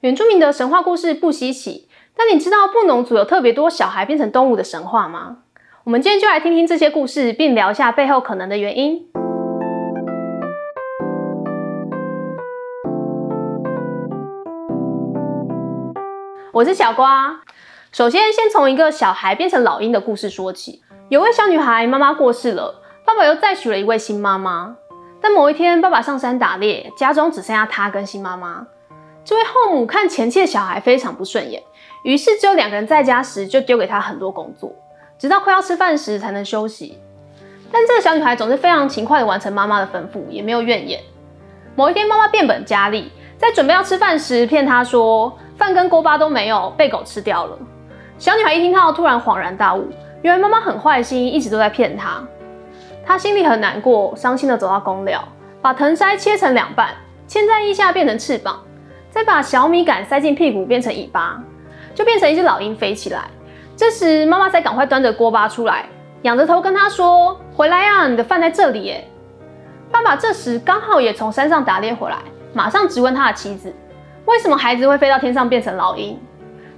原住民的神话故事不稀奇，但你知道布农族有特别多小孩变成动物的神话吗？我们今天就来听听这些故事，并聊一下背后可能的原因。我是小瓜。首先，先从一个小孩变成老鹰的故事说起。有位小女孩妈妈过世了，爸爸又再娶了一位新妈妈。但某一天，爸爸上山打猎，家中只剩下他跟新妈妈。这位后母看前妻的小孩非常不顺眼，于是只有两个人在家时就丢给他很多工作，直到快要吃饭时才能休息。但这个小女孩总是非常勤快地完成妈妈的吩咐，也没有怨言。某一天，妈妈变本加厉，在准备要吃饭时骗她说饭跟锅巴都没有，被狗吃掉了。小女孩一听到，突然恍然大悟，原来妈妈很坏心，一直都在骗她。她心里很难过，伤心地走到公寮，把藤筛切成两半，牵在腋下变成翅膀。再把小米杆塞进屁股，变成尾巴，就变成一只老鹰飞起来。这时，妈妈才赶快端着锅巴出来，仰着头跟他说：“回来呀，你的饭在这里。”耶。爸爸这时刚好也从山上打猎回来，马上质问他的妻子：“为什么孩子会飞到天上变成老鹰？”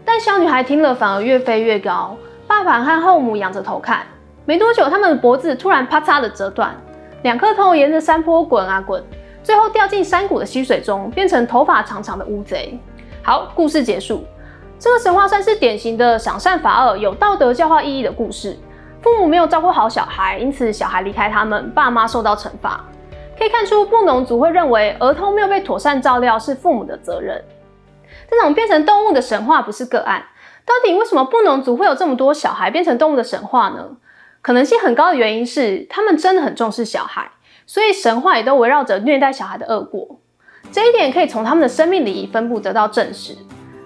但小女孩听了，反而越飞越高。爸爸和后母仰着头看，没多久，他们的脖子突然啪嚓的折断，两颗头沿着山坡滚啊滚。最后掉进山谷的溪水中，变成头发长长的乌贼。好，故事结束。这个神话算是典型的赏善罚恶、有道德教化意义的故事。父母没有照顾好小孩，因此小孩离开他们，爸妈受到惩罚。可以看出，布农族会认为儿童没有被妥善照料是父母的责任。这种变成动物的神话不是个案。到底为什么布农族会有这么多小孩变成动物的神话呢？可能性很高的原因是，他们真的很重视小孩。所以神话也都围绕着虐待小孩的恶果，这一点可以从他们的生命礼仪分布得到证实。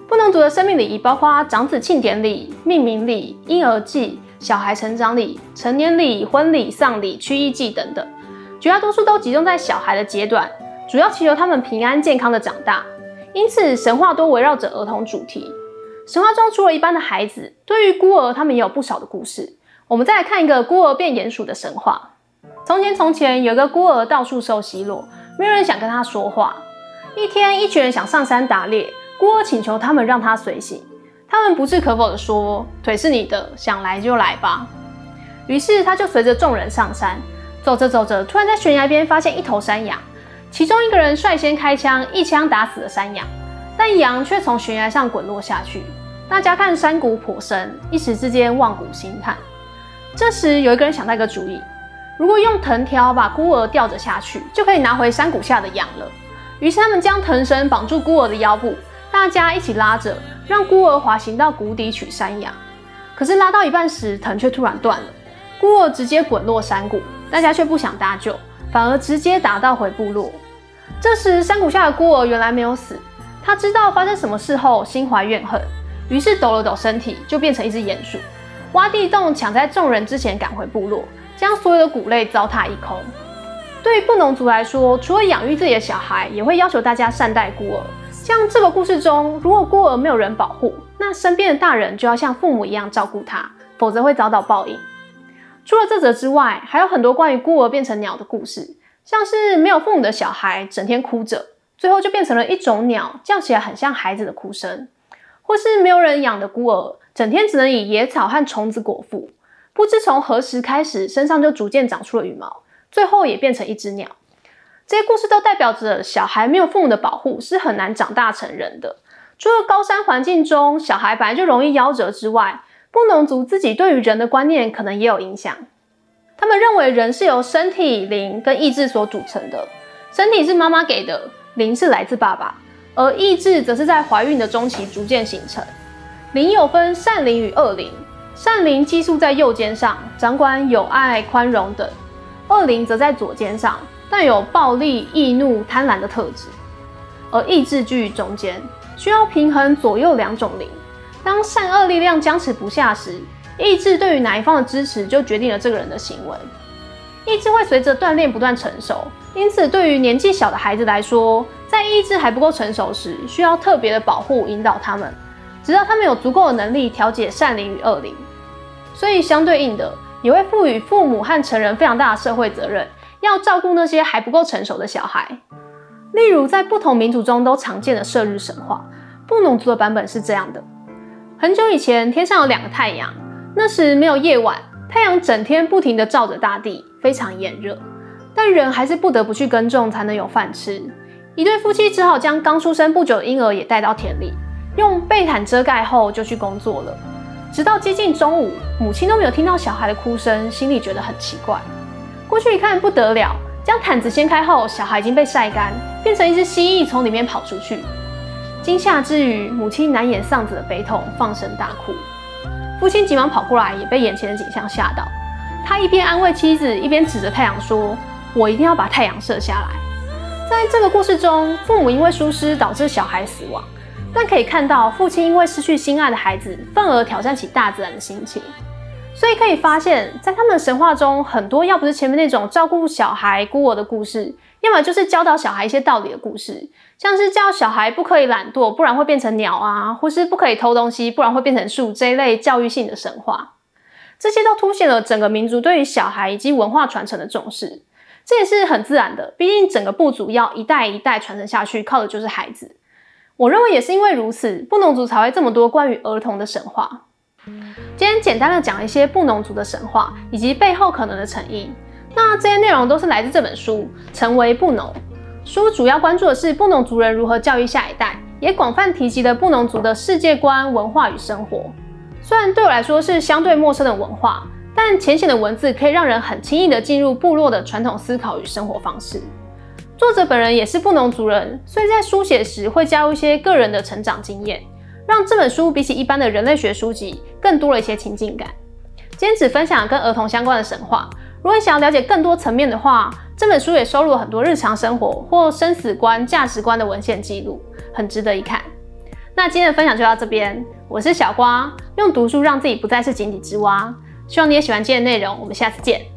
不能族的生命礼仪包括长子庆典礼、命名礼、婴儿祭、小孩成长礼、成年礼、婚礼、丧礼、驱疫祭等等，绝大多数都集中在小孩的阶段，主要祈求他们平安健康的长大。因此，神话多围绕着儿童主题。神话中除了一般的孩子，对于孤儿，他们也有不少的故事。我们再来看一个孤儿变鼹鼠的神话。从前，从前有一个孤儿到处受奚落，没有人想跟他说话。一天，一群人想上山打猎，孤儿请求他们让他随行。他们不置可否地说：“腿是你的，想来就来吧。”于是他就随着众人上山。走着走着，突然在悬崖边发现一头山羊，其中一个人率先开枪，一枪打死了山羊，但羊却从悬崖上滚落下去。大家看山谷颇深，一时之间望古兴叹。这时，有一个人想到一个主意。如果用藤条把孤儿吊着下去，就可以拿回山谷下的羊了。于是他们将藤绳绑住孤儿的腰部，大家一起拉着，让孤儿滑行到谷底取山羊。可是拉到一半时，藤却突然断了，孤儿直接滚落山谷。大家却不想搭救，反而直接打道回部落。这时山谷下的孤儿原来没有死，他知道发生什么事后，心怀怨恨，于是抖了抖身体，就变成一只鼹鼠，挖地洞，抢在众人之前赶回部落。将所有的谷类糟蹋一空。对于布农族来说，除了养育自己的小孩，也会要求大家善待孤儿。像这个故事中，如果孤儿没有人保护，那身边的大人就要像父母一样照顾他，否则会遭到报应。除了这则之外，还有很多关于孤儿变成鸟的故事，像是没有父母的小孩整天哭着，最后就变成了一种鸟，叫起来很像孩子的哭声；或是没有人养的孤儿，整天只能以野草和虫子果腹。不知从何时开始，身上就逐渐长出了羽毛，最后也变成一只鸟。这些故事都代表着小孩没有父母的保护是很难长大成人的。除了高山环境中小孩本来就容易夭折之外，布农族自己对于人的观念可能也有影响。他们认为人是由身体、灵跟意志所组成的，身体是妈妈给的，灵是来自爸爸，而意志则是在怀孕的中期逐渐形成。灵有分善灵与恶灵。善灵寄宿在右肩上，掌管友爱、宽容等；恶灵则在左肩上，带有暴力、易怒、贪婪的特质。而意志居于中间，需要平衡左右两种灵。当善恶力量僵持不下时，意志对于哪一方的支持，就决定了这个人的行为。意志会随着锻炼不断成熟，因此对于年纪小的孩子来说，在意志还不够成熟时，需要特别的保护引导他们，直到他们有足够的能力调节善灵与恶灵。所以，相对应的，也会赋予父母和成人非常大的社会责任，要照顾那些还不够成熟的小孩。例如，在不同民族中都常见的射日神话，布农族的版本是这样的：很久以前，天上有两个太阳，那时没有夜晚，太阳整天不停地照着大地，非常炎热。但人还是不得不去耕种，才能有饭吃。一对夫妻只好将刚出生不久的婴儿也带到田里，用被毯遮盖后就去工作了。直到接近中午，母亲都没有听到小孩的哭声，心里觉得很奇怪。过去一看，不得了，将毯子掀开后，小孩已经被晒干，变成一只蜥蜴从里面跑出去。惊吓之余，母亲难掩丧子的悲痛，放声大哭。父亲急忙跑过来，也被眼前的景象吓到。他一边安慰妻子，一边指着太阳说。我一定要把太阳射下来。在这个故事中，父母因为疏失导致小孩死亡，但可以看到父亲因为失去心爱的孩子，愤而挑战起大自然的心情。所以可以发现，在他们的神话中，很多要不是前面那种照顾小孩孤儿的故事，要么就是教导小孩一些道理的故事，像是教小孩不可以懒惰，不然会变成鸟啊，或是不可以偷东西，不然会变成树这一类教育性的神话。这些都凸显了整个民族对于小孩以及文化传承的重视。这也是很自然的，毕竟整个部族要一代一代传承下去，靠的就是孩子。我认为也是因为如此，布农族才会这么多关于儿童的神话。今天简单的讲一些布农族的神话以及背后可能的成因。那这些内容都是来自这本书《成为布农》。书主要关注的是布农族人如何教育下一代，也广泛提及了布农族的世界观、文化与生活。虽然对我来说是相对陌生的文化。但浅显的文字可以让人很轻易的进入部落的传统思考与生活方式。作者本人也是布农族人，所以在书写时会加入一些个人的成长经验，让这本书比起一般的人类学书籍更多了一些情境感。今天只分享跟儿童相关的神话，如果你想要了解更多层面的话，这本书也收录了很多日常生活或生死观、价值观的文献记录，很值得一看。那今天的分享就到这边，我是小瓜，用读书让自己不再是井底之蛙。希望你也喜欢今天的内容，我们下次见。